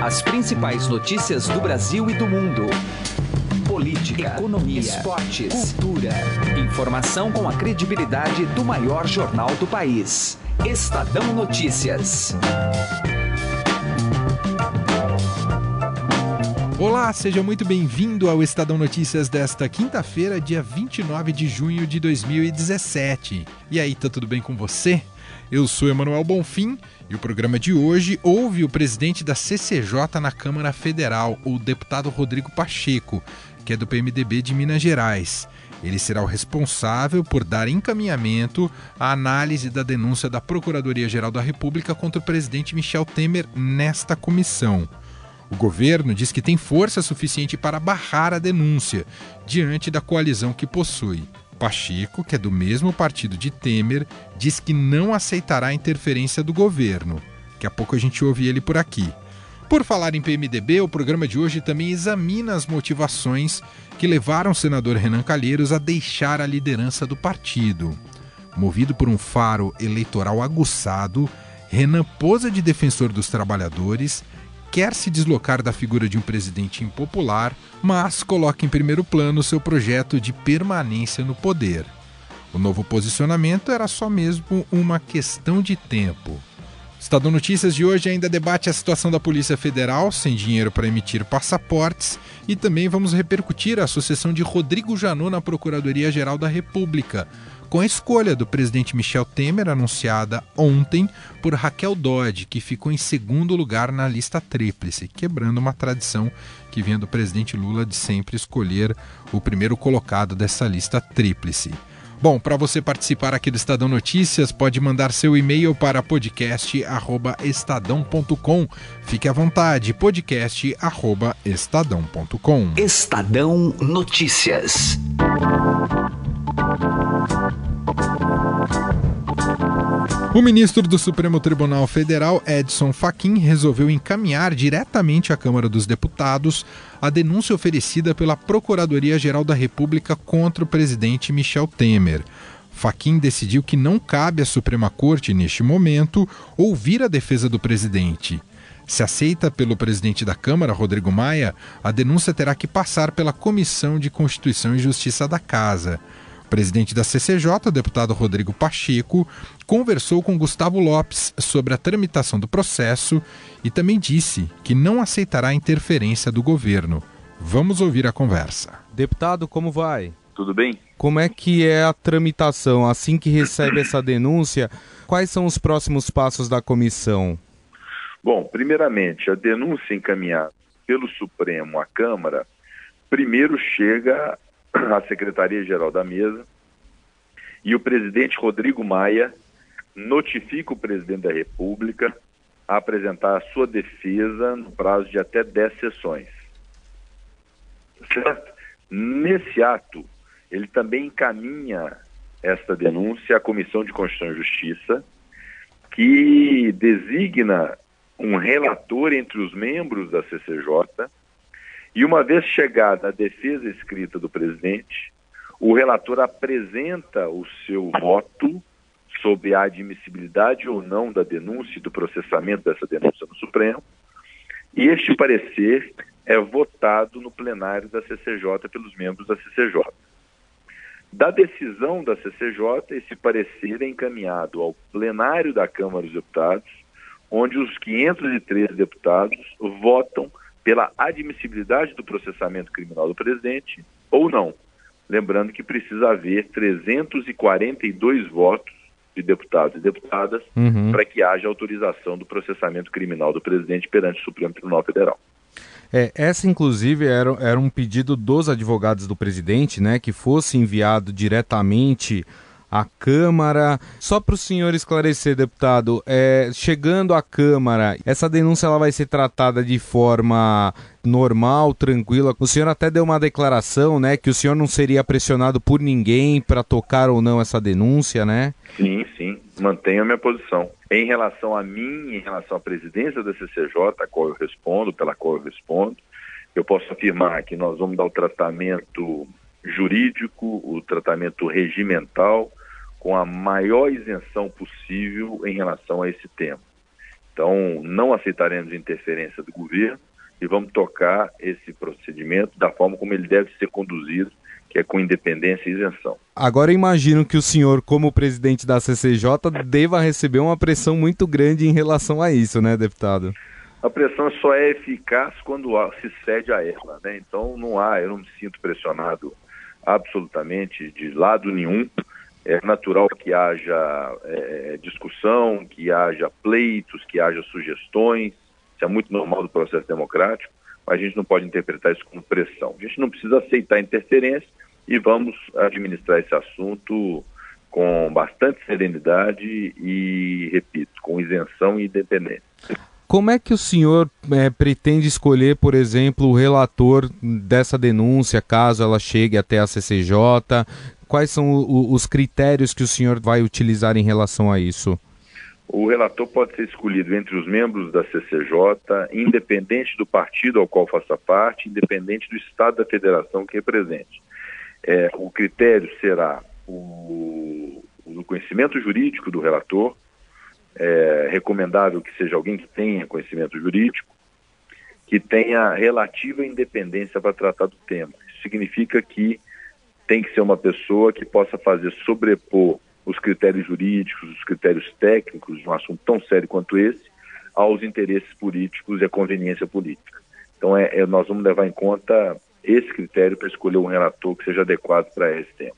As principais notícias do Brasil e do mundo. Política, economia, esportes, cultura. Informação com a credibilidade do maior jornal do país. Estadão Notícias. Olá, seja muito bem-vindo ao Estadão Notícias desta quinta-feira, dia 29 de junho de 2017. E aí, tá tudo bem com você? Eu sou Emanuel Bonfim e o programa de hoje ouve o presidente da CCJ na Câmara Federal, o deputado Rodrigo Pacheco, que é do PMDB de Minas Gerais. Ele será o responsável por dar encaminhamento à análise da denúncia da Procuradoria-Geral da República contra o presidente Michel Temer nesta comissão. O governo diz que tem força suficiente para barrar a denúncia, diante da coalizão que possui. Pacheco, que é do mesmo partido de Temer, diz que não aceitará a interferência do governo. Daqui a pouco a gente ouve ele por aqui. Por falar em PMDB, o programa de hoje também examina as motivações que levaram o senador Renan Calheiros a deixar a liderança do partido. Movido por um faro eleitoral aguçado, Renan posa de defensor dos trabalhadores quer se deslocar da figura de um presidente impopular, mas coloca em primeiro plano seu projeto de permanência no poder. O novo posicionamento era só mesmo uma questão de tempo. Estadão Notícias de hoje ainda debate a situação da Polícia Federal sem dinheiro para emitir passaportes e também vamos repercutir a sucessão de Rodrigo Janot na Procuradoria-Geral da República, com a escolha do presidente Michel Temer anunciada ontem por Raquel Dodge, que ficou em segundo lugar na lista tríplice, quebrando uma tradição que vinha do presidente Lula de sempre escolher o primeiro colocado dessa lista tríplice. Bom, para você participar aqui do Estadão Notícias, pode mandar seu e-mail para podcast@estadão.com. Fique à vontade, podcast@estadão.com. Estadão Notícias. O ministro do Supremo Tribunal Federal, Edson Fachin, resolveu encaminhar diretamente à Câmara dos Deputados a denúncia oferecida pela Procuradoria-Geral da República contra o presidente Michel Temer. Fachin decidiu que não cabe à Suprema Corte, neste momento, ouvir a defesa do presidente. Se aceita pelo presidente da Câmara, Rodrigo Maia, a denúncia terá que passar pela Comissão de Constituição e Justiça da Casa. Presidente da CCJ, o deputado Rodrigo Pacheco, conversou com Gustavo Lopes sobre a tramitação do processo e também disse que não aceitará a interferência do governo. Vamos ouvir a conversa. Deputado, como vai? Tudo bem? Como é que é a tramitação? Assim que recebe essa denúncia, quais são os próximos passos da comissão? Bom, primeiramente, a denúncia encaminhada pelo Supremo à Câmara, primeiro chega à Secretaria-Geral da Mesa e o presidente Rodrigo Maia notifica o presidente da República a apresentar a sua defesa no prazo de até 10 sessões. Certo? Nesse ato, ele também encaminha esta denúncia à Comissão de Constituição e Justiça, que designa um relator entre os membros da CCJ e uma vez chegada a defesa escrita do presidente, o relator apresenta o seu voto sobre a admissibilidade ou não da denúncia e do processamento dessa denúncia no Supremo, e este parecer é votado no plenário da CCJ pelos membros da CCJ. Da decisão da CCJ, esse parecer é encaminhado ao plenário da Câmara dos Deputados, onde os 503 deputados votam pela admissibilidade do processamento criminal do presidente ou não. Lembrando que precisa haver 342 votos de deputados e deputadas uhum. para que haja autorização do processamento criminal do presidente perante o Supremo Tribunal Federal. É, essa, inclusive, era, era um pedido dos advogados do presidente, né, que fosse enviado diretamente à Câmara. Só para o senhor esclarecer, deputado, é, chegando à Câmara, essa denúncia ela vai ser tratada de forma normal, tranquila. O senhor até deu uma declaração, né, que o senhor não seria pressionado por ninguém para tocar ou não essa denúncia, né? Sim, sim, mantenho a minha posição. Em relação a mim, em relação à presidência da CCJ, a qual eu respondo, pela qual eu respondo, eu posso afirmar que nós vamos dar o tratamento jurídico, o tratamento regimental, com a maior isenção possível em relação a esse tema. Então, não aceitaremos interferência do governo e vamos tocar esse procedimento da forma como ele deve ser conduzido, que é com independência e isenção. Agora imagino que o senhor, como presidente da CCJ, deva receber uma pressão muito grande em relação a isso, né, deputado? A pressão só é eficaz quando se cede a ela, né? Então não há, eu não me sinto pressionado absolutamente de lado nenhum. É natural que haja é, discussão, que haja pleitos, que haja sugestões. Isso é muito normal do processo democrático, mas a gente não pode interpretar isso como pressão. A gente não precisa aceitar interferência e vamos administrar esse assunto com bastante serenidade e, repito, com isenção e independência. Como é que o senhor é, pretende escolher, por exemplo, o relator dessa denúncia, caso ela chegue até a CCJ? Quais são o, os critérios que o senhor vai utilizar em relação a isso? O relator pode ser escolhido entre os membros da CCJ, independente do partido ao qual faça parte, independente do Estado da Federação que represente. É, o critério será o, o conhecimento jurídico do relator, é recomendável que seja alguém que tenha conhecimento jurídico, que tenha relativa independência para tratar do tema. Isso significa que tem que ser uma pessoa que possa fazer sobrepor os critérios jurídicos, os critérios técnicos de um assunto tão sério quanto esse aos interesses políticos e à conveniência política. Então, é, é nós vamos levar em conta esse critério para escolher um relator que seja adequado para esse tema.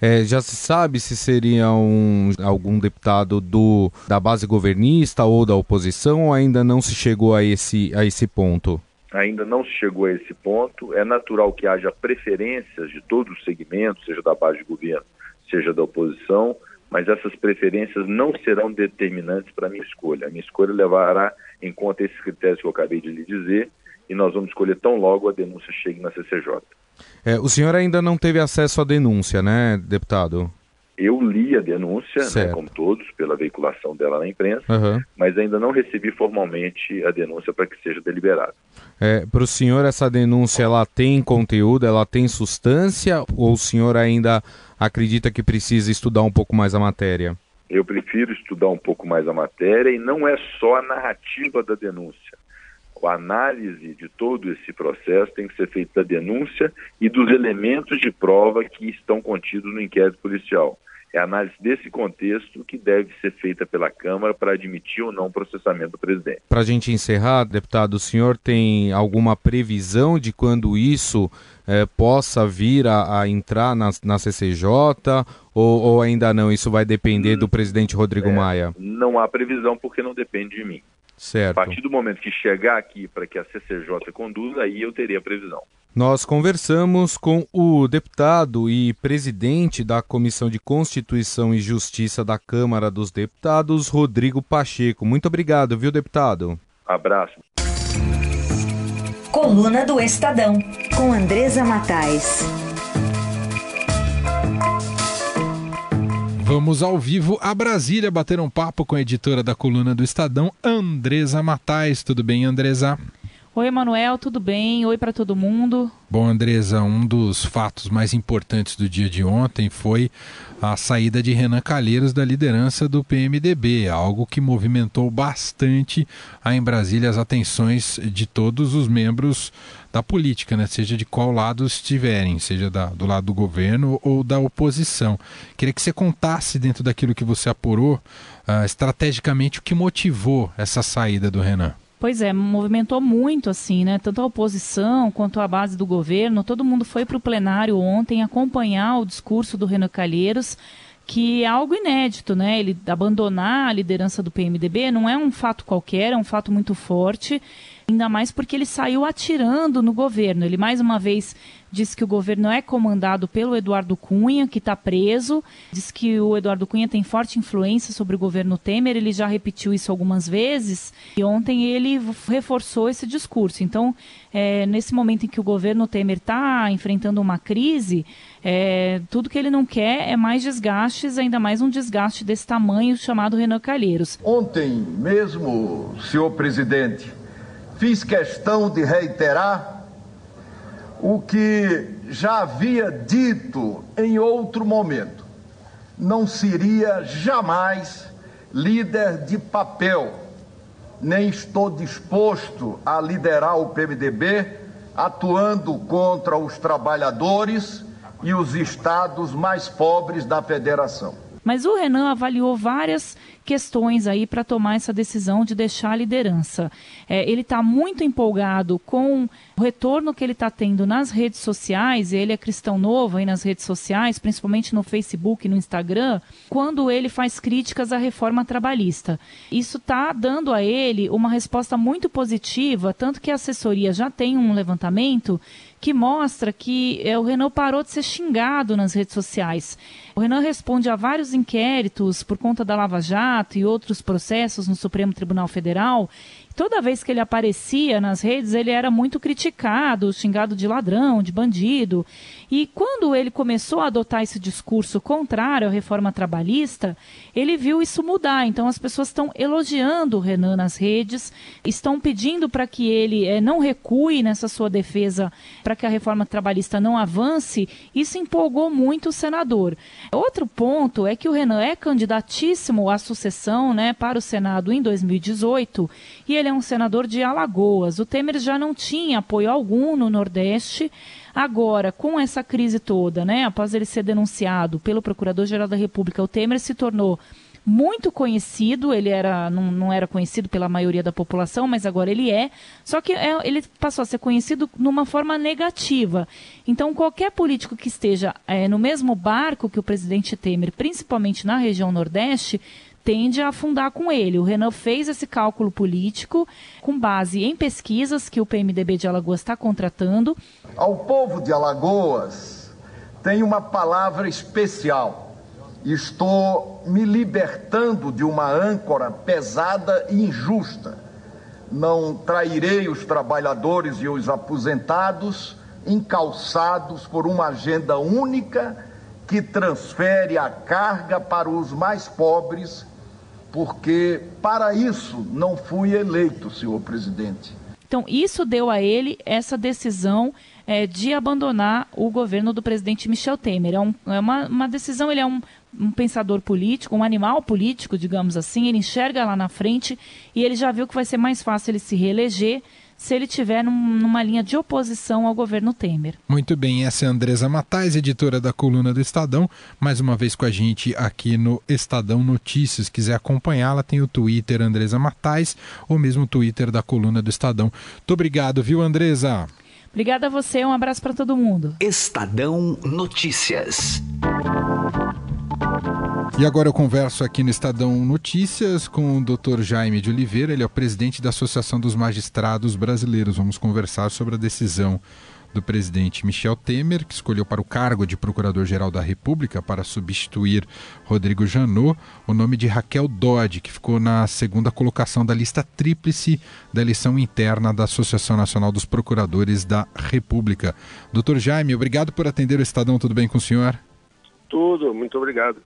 É, já se sabe se seria um, algum deputado do, da base governista ou da oposição ou ainda não se chegou a esse, a esse ponto? Ainda não se chegou a esse ponto. É natural que haja preferências de todos os segmentos, seja da base de governo, seja da oposição, mas essas preferências não serão determinantes para a minha escolha. A minha escolha levará em conta esses critérios que eu acabei de lhe dizer e nós vamos escolher tão logo a denúncia chegue na CCJ. É, o senhor ainda não teve acesso à denúncia, né, deputado? Eu li a denúncia, né, como todos, pela veiculação dela na imprensa, uhum. mas ainda não recebi formalmente a denúncia para que seja deliberada. É, para o senhor, essa denúncia ela tem conteúdo, ela tem substância, ou o senhor ainda acredita que precisa estudar um pouco mais a matéria? Eu prefiro estudar um pouco mais a matéria e não é só a narrativa da denúncia a análise de todo esse processo tem que ser feita da denúncia e dos elementos de prova que estão contidos no inquérito policial. É a análise desse contexto que deve ser feita pela Câmara para admitir ou não o processamento do presidente. Para a gente encerrar, deputado, o senhor tem alguma previsão de quando isso eh, possa vir a, a entrar na, na CCJ ou, ou, ainda não? Isso vai depender do presidente Rodrigo é, Maia? Não há previsão porque não depende de mim. Certo. A partir do momento que chegar aqui para que a CCJ conduza, aí eu teria previsão. Nós conversamos com o deputado e presidente da Comissão de Constituição e Justiça da Câmara dos Deputados, Rodrigo Pacheco. Muito obrigado, viu, deputado? Abraço. Coluna do Estadão, com Andresa Matais. Vamos ao vivo a Brasília bater um papo com a editora da coluna do Estadão, Andresa Matais. Tudo bem, Andresa? Oi, Emanuel, tudo bem? Oi para todo mundo. Bom, Andresa, um dos fatos mais importantes do dia de ontem foi a saída de Renan Calheiros da liderança do PMDB, algo que movimentou bastante em Brasília as atenções de todos os membros da política, né? seja de qual lado estiverem, seja da, do lado do governo ou da oposição. Queria que você contasse, dentro daquilo que você apurou, uh, estrategicamente o que motivou essa saída do Renan. Pois é, movimentou muito assim, né? Tanto a oposição quanto a base do governo. Todo mundo foi para o plenário ontem acompanhar o discurso do Renan Calheiros, que é algo inédito, né? Ele abandonar a liderança do PMDB não é um fato qualquer, é um fato muito forte ainda mais porque ele saiu atirando no governo. Ele mais uma vez disse que o governo é comandado pelo Eduardo Cunha, que está preso. Diz que o Eduardo Cunha tem forte influência sobre o governo Temer. Ele já repetiu isso algumas vezes e ontem ele reforçou esse discurso. Então, é, nesse momento em que o governo Temer está enfrentando uma crise, é, tudo que ele não quer é mais desgastes, ainda mais um desgaste desse tamanho chamado Renan Calheiros. Ontem mesmo, senhor presidente, fiz questão de reiterar o que já havia dito em outro momento. Não seria jamais líder de papel, nem estou disposto a liderar o PMDB atuando contra os trabalhadores e os estados mais pobres da federação. Mas o Renan avaliou várias questões aí para tomar essa decisão de deixar a liderança. É, ele está muito empolgado com o retorno que ele está tendo nas redes sociais. Ele é cristão novo aí nas redes sociais, principalmente no Facebook e no Instagram, quando ele faz críticas à reforma trabalhista. Isso está dando a ele uma resposta muito positiva, tanto que a assessoria já tem um levantamento que mostra que é, o Renan parou de ser xingado nas redes sociais. O Renan responde a vários inquéritos por conta da Lava Jato e outros processos no Supremo Tribunal Federal toda vez que ele aparecia nas redes, ele era muito criticado, xingado de ladrão, de bandido. E quando ele começou a adotar esse discurso contrário à reforma trabalhista, ele viu isso mudar. Então as pessoas estão elogiando o Renan nas redes, estão pedindo para que ele é, não recue nessa sua defesa, para que a reforma trabalhista não avance. Isso empolgou muito o senador. Outro ponto é que o Renan é candidatíssimo à sucessão né, para o Senado em 2018 e ele é um senador de Alagoas. O Temer já não tinha apoio algum no Nordeste. Agora, com essa crise toda, né, após ele ser denunciado pelo Procurador-Geral da República, o Temer se tornou muito conhecido, ele era, não, não, era conhecido pela maioria da população, mas agora ele é. Só que é, ele passou a ser conhecido numa forma negativa. Então, qualquer político que esteja é, no mesmo barco que o presidente Temer, principalmente na região Nordeste, tende a afundar com ele. O Renan fez esse cálculo político com base em pesquisas que o PMDB de Alagoas está contratando. Ao povo de Alagoas tem uma palavra especial. Estou me libertando de uma âncora pesada e injusta. Não trairei os trabalhadores e os aposentados encalçados por uma agenda única que transfere a carga para os mais pobres porque para isso não fui eleito, senhor presidente. Então, isso deu a ele essa decisão é, de abandonar o governo do presidente Michel Temer. É, um, é uma, uma, decisão, ele é um, um, pensador político, um animal político, digamos assim, ele enxerga lá na frente e ele já viu que vai ser mais fácil ele se reeleger se ele tiver num, numa linha de oposição ao governo Temer. Muito bem, essa é a Andresa Matais, editora da coluna do Estadão, mais uma vez com a gente aqui no Estadão Notícias. Quiser acompanhá-la, tem o Twitter Andresa Matais, ou mesmo o Twitter da coluna do Estadão. Muito obrigado, viu, Andresa? Obrigada a você, um abraço para todo mundo. Estadão Notícias. E agora eu converso aqui no Estadão Notícias com o Dr. Jaime de Oliveira, ele é o presidente da Associação dos Magistrados Brasileiros. Vamos conversar sobre a decisão do presidente Michel Temer, que escolheu para o cargo de Procurador-Geral da República para substituir Rodrigo Janot, o nome de Raquel Dodge, que ficou na segunda colocação da lista tríplice da eleição interna da Associação Nacional dos Procuradores da República. Doutor Jaime, obrigado por atender o Estadão. Tudo bem com o senhor? Tudo, muito obrigado.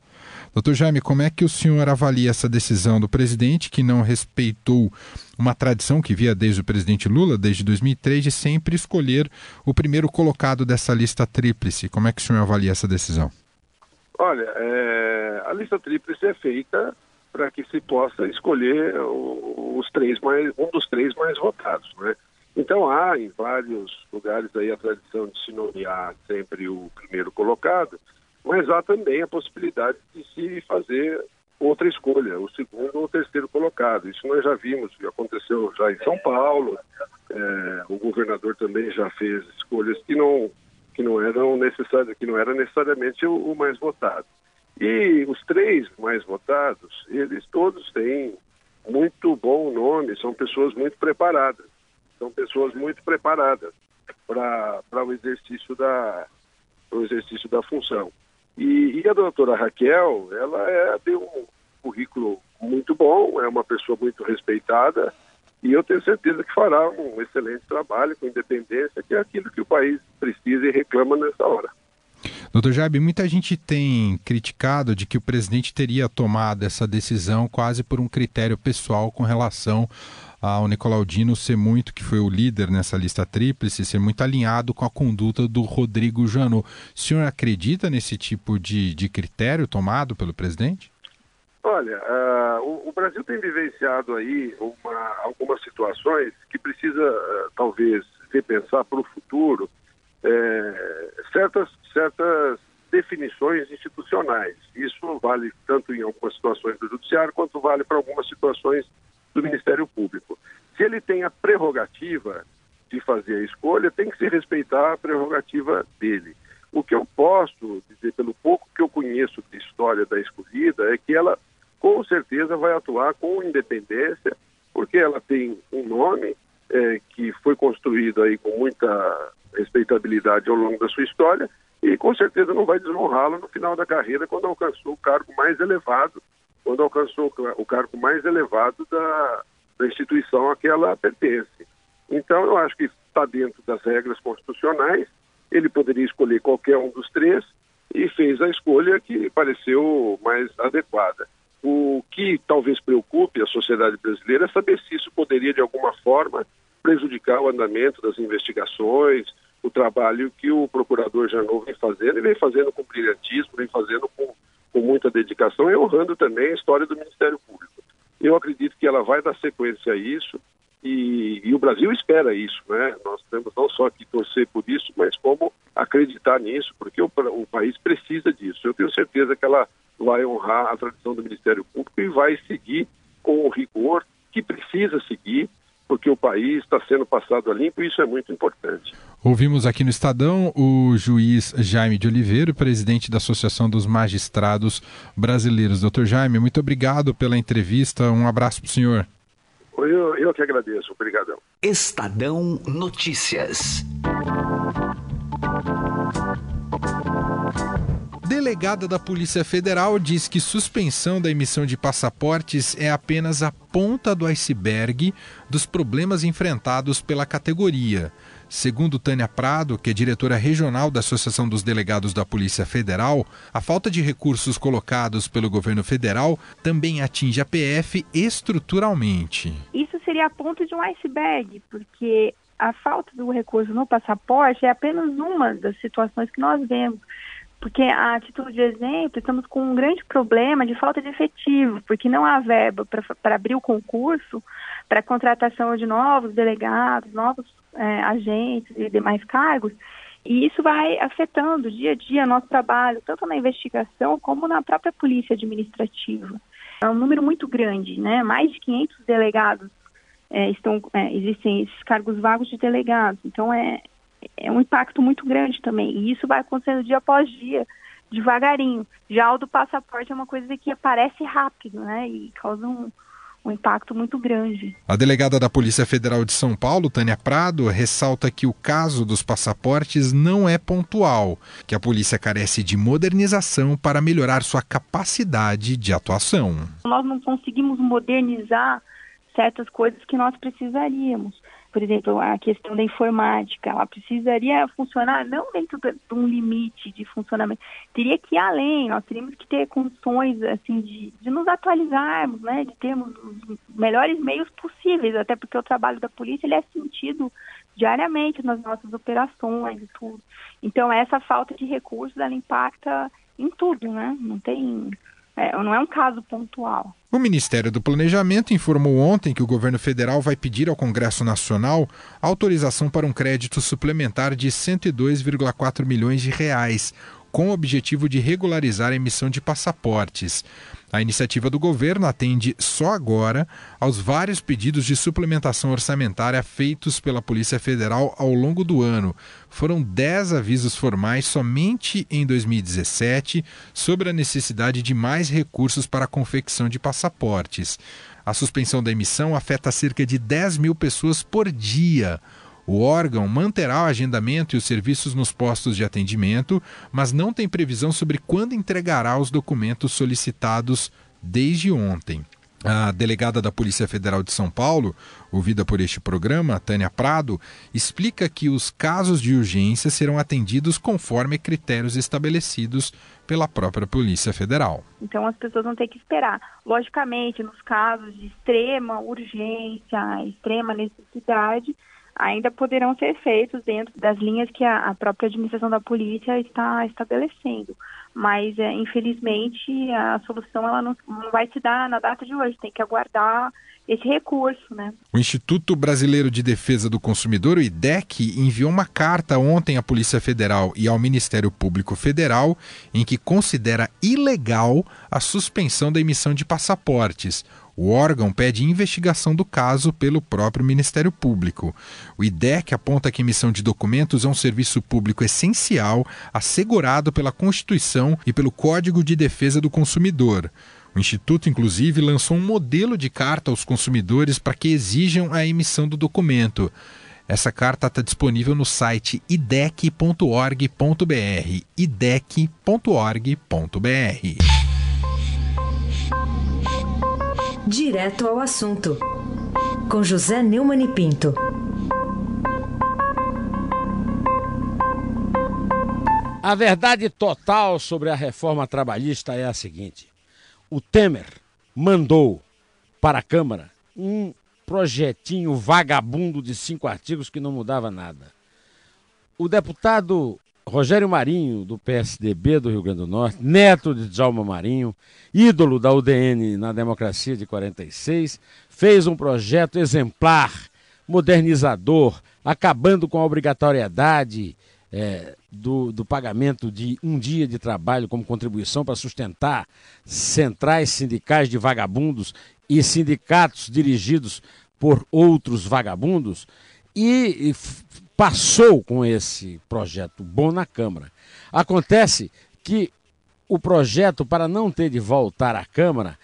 Doutor Jaime, como é que o senhor avalia essa decisão do presidente que não respeitou uma tradição que via desde o presidente Lula, desde 2003, de sempre escolher o primeiro colocado dessa lista tríplice? Como é que o senhor avalia essa decisão? Olha, é, a lista tríplice é feita para que se possa escolher os três mais, um dos três mais votados, né? Então há em vários lugares aí a tradição de se nomear sempre o primeiro colocado, mas há também a possibilidade de se fazer outra escolha, o segundo ou terceiro colocado. Isso nós já vimos, aconteceu já em São Paulo, é, o governador também já fez escolhas que não que não eram necessárias, que não era necessariamente o, o mais votado. E os três mais votados, eles todos têm muito bom nome, são pessoas muito preparadas, são pessoas muito preparadas para o exercício da o exercício da função. E, e a doutora Raquel, ela é, tem um currículo muito bom, é uma pessoa muito respeitada, e eu tenho certeza que fará um excelente trabalho com independência, que é aquilo que o país precisa e reclama nessa hora. Doutor Jaime, muita gente tem criticado de que o presidente teria tomado essa decisão quase por um critério pessoal com relação ao Nicolau Dino ser muito, que foi o líder nessa lista tríplice, ser muito alinhado com a conduta do Rodrigo Janot. O senhor acredita nesse tipo de, de critério tomado pelo presidente? Olha, uh, o, o, Brasil tem vivenciado aí uma, algumas situações que precisa, uh, talvez, repensar para o futuro é, certas, certas definições institucionais. Isso vale tanto em algumas situações do Judiciário quanto vale para algumas situações do Ministério Público. Se ele tem a prerrogativa de fazer a escolha, tem que se respeitar a prerrogativa dele. O que eu posso dizer, pelo pouco que eu conheço de história da escolhida, é que ela com certeza vai atuar com independência, porque ela tem um nome é, que foi construído aí com muita respeitabilidade ao longo da sua história e com certeza não vai desonrá-la no final da carreira quando alcançou o cargo mais elevado, quando alcançou o cargo mais elevado da, da instituição a que ela pertence. Então, eu acho que está dentro das regras constitucionais. Ele poderia escolher qualquer um dos três e fez a escolha que pareceu mais adequada. O que talvez preocupe a sociedade brasileira é saber se isso poderia, de alguma forma, prejudicar o andamento das investigações, o trabalho que o procurador Janot vem fazendo, e vem fazendo com brilhantismo, vem fazendo com, com muita dedicação e honrando também a história do Ministério Público. Eu acredito que ela vai dar sequência a isso e, e, o Brasil espera isso, né? Nós temos não só que torcer por isso, mas como acreditar nisso, porque o, o país precisa disso. Eu tenho certeza que ela vai honrar a tradição do Ministério Público e vai seguir com o rigor que precisa seguir porque o país está sendo passado a limpo e isso é muito importante. Ouvimos aqui no Estadão o juiz Jaime de Oliveira, presidente da Associação dos Magistrados Brasileiros. Doutor Jaime, muito obrigado pela entrevista. Um abraço para o senhor. Eu, eu que agradeço. Obrigadão. Estadão Notícias. Delegada da Polícia Federal diz que suspensão da emissão de passaportes é apenas a ponta do iceberg dos problemas enfrentados pela categoria. Segundo Tânia Prado, que é diretora regional da Associação dos Delegados da Polícia Federal, a falta de recursos colocados pelo governo federal também atinge a PF estruturalmente. Isso seria a ponta de um iceberg, porque a falta do recurso no passaporte é apenas uma das situações que nós vemos porque, a título de exemplo, estamos com um grande problema de falta de efetivo, porque não há verba para abrir o concurso para contratação de novos delegados, novos é, agentes e demais cargos, e isso vai afetando dia a dia nosso trabalho, tanto na investigação como na própria polícia administrativa. É um número muito grande, né? Mais de 500 delegados é, estão, é, existem esses cargos vagos de delegados. Então é, é um impacto muito grande também. E isso vai acontecendo dia após dia, devagarinho. Já o do passaporte é uma coisa que aparece rápido, né? E causa um, um impacto muito grande. A delegada da Polícia Federal de São Paulo, Tânia Prado, ressalta que o caso dos passaportes não é pontual, que a polícia carece de modernização para melhorar sua capacidade de atuação. Nós não conseguimos modernizar certas coisas que nós precisaríamos por exemplo, a questão da informática, ela precisaria funcionar não dentro de um limite de funcionamento, teria que ir além, nós teríamos que ter condições assim de, de nos atualizarmos, né, de termos os melhores meios possíveis, até porque o trabalho da polícia ele é sentido diariamente nas nossas operações e tudo. Então essa falta de recursos ela impacta em tudo, né? Não tem é, não é um caso pontual. O Ministério do Planejamento informou ontem que o governo federal vai pedir ao Congresso Nacional autorização para um crédito suplementar de 102,4 milhões de reais, com o objetivo de regularizar a emissão de passaportes. A iniciativa do governo atende só agora aos vários pedidos de suplementação orçamentária feitos pela Polícia Federal ao longo do ano. Foram 10 avisos formais somente em 2017 sobre a necessidade de mais recursos para a confecção de passaportes. A suspensão da emissão afeta cerca de 10 mil pessoas por dia. O órgão manterá o agendamento e os serviços nos postos de atendimento, mas não tem previsão sobre quando entregará os documentos solicitados desde ontem. A delegada da Polícia Federal de São Paulo, ouvida por este programa, Tânia Prado, explica que os casos de urgência serão atendidos conforme critérios estabelecidos pela própria Polícia Federal. Então as pessoas vão ter que esperar. Logicamente, nos casos de extrema urgência, extrema necessidade, ainda poderão ser feitos dentro das linhas que a, a própria administração da polícia está estabelecendo. Mas, é, infelizmente, a solução ela não, não vai se dar na data de hoje, tem que aguardar esse recurso, né? O Instituto Brasileiro de Defesa do Consumidor, o IDEC, enviou uma carta ontem à Polícia Federal e ao Ministério Público Federal em que considera ilegal a suspensão da emissão de passaportes. O órgão pede investigação do caso pelo próprio Ministério Público. O IDEC aponta que a emissão de documentos é um serviço público essencial, assegurado pela Constituição e pelo Código de Defesa do Consumidor. O Instituto, inclusive, lançou um modelo de carta aos consumidores para que exijam a emissão do documento. Essa carta está disponível no site idec.org.br. idec.org.br. Direto ao assunto, com José Neumann e Pinto. A verdade total sobre a reforma trabalhista é a seguinte: o Temer mandou para a Câmara um projetinho vagabundo de cinco artigos que não mudava nada. O deputado Rogério Marinho, do PSDB do Rio Grande do Norte, neto de Djalma Marinho, ídolo da UDN na democracia de 46, fez um projeto exemplar, modernizador, acabando com a obrigatoriedade é, do, do pagamento de um dia de trabalho como contribuição para sustentar centrais sindicais de vagabundos e sindicatos dirigidos por outros vagabundos. E, e passou com esse projeto bom na Câmara. Acontece que o projeto, para não ter de voltar à Câmara,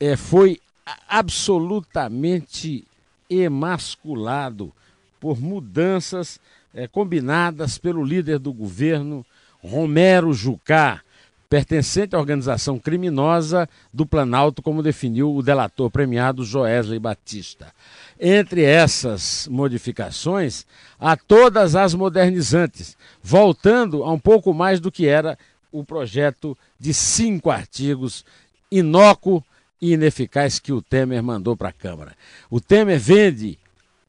é, foi absolutamente emasculado por mudanças é, combinadas pelo líder do governo, Romero Jucá, pertencente à organização criminosa do Planalto, como definiu o delator premiado Joesley Batista. Entre essas modificações, há todas as modernizantes, voltando a um pouco mais do que era o projeto de cinco artigos inócuo e ineficaz que o Temer mandou para a Câmara. O Temer vende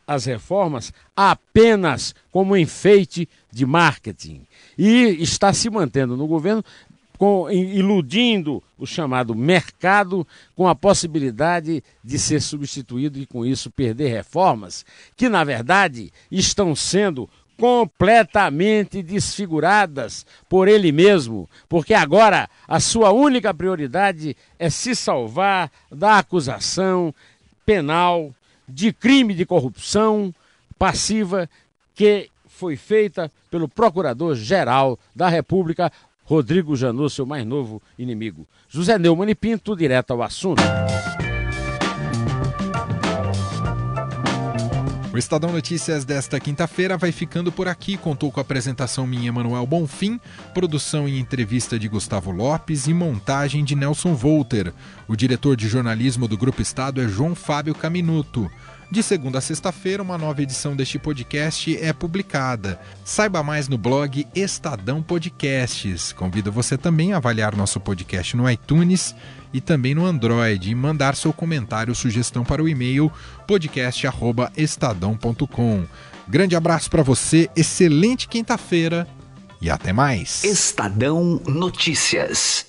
as reformas apenas como enfeite de marketing e está se mantendo no governo com, iludindo o chamado mercado com a possibilidade de ser substituído e com isso perder reformas que na verdade estão sendo completamente desfiguradas por ele mesmo, porque agora a sua única prioridade é se salvar da acusação penal de crime de corrupção passiva que foi feita pelo Procurador-Geral da República, Rodrigo Janot, seu mais novo inimigo. José Neumann e Pinto, direto ao assunto. O Estadão Notícias desta quinta-feira vai ficando por aqui. Contou com a apresentação minha, Manuel Bonfim, produção e entrevista de Gustavo Lopes e montagem de Nelson Volter. O diretor de jornalismo do Grupo Estado é João Fábio Caminuto. De segunda a sexta-feira, uma nova edição deste podcast é publicada. Saiba mais no blog Estadão Podcasts. Convido você também a avaliar nosso podcast no iTunes e também no Android e mandar seu comentário ou sugestão para o e-mail podcast@estadão.com. Grande abraço para você, excelente quinta-feira e até mais. Estadão Notícias.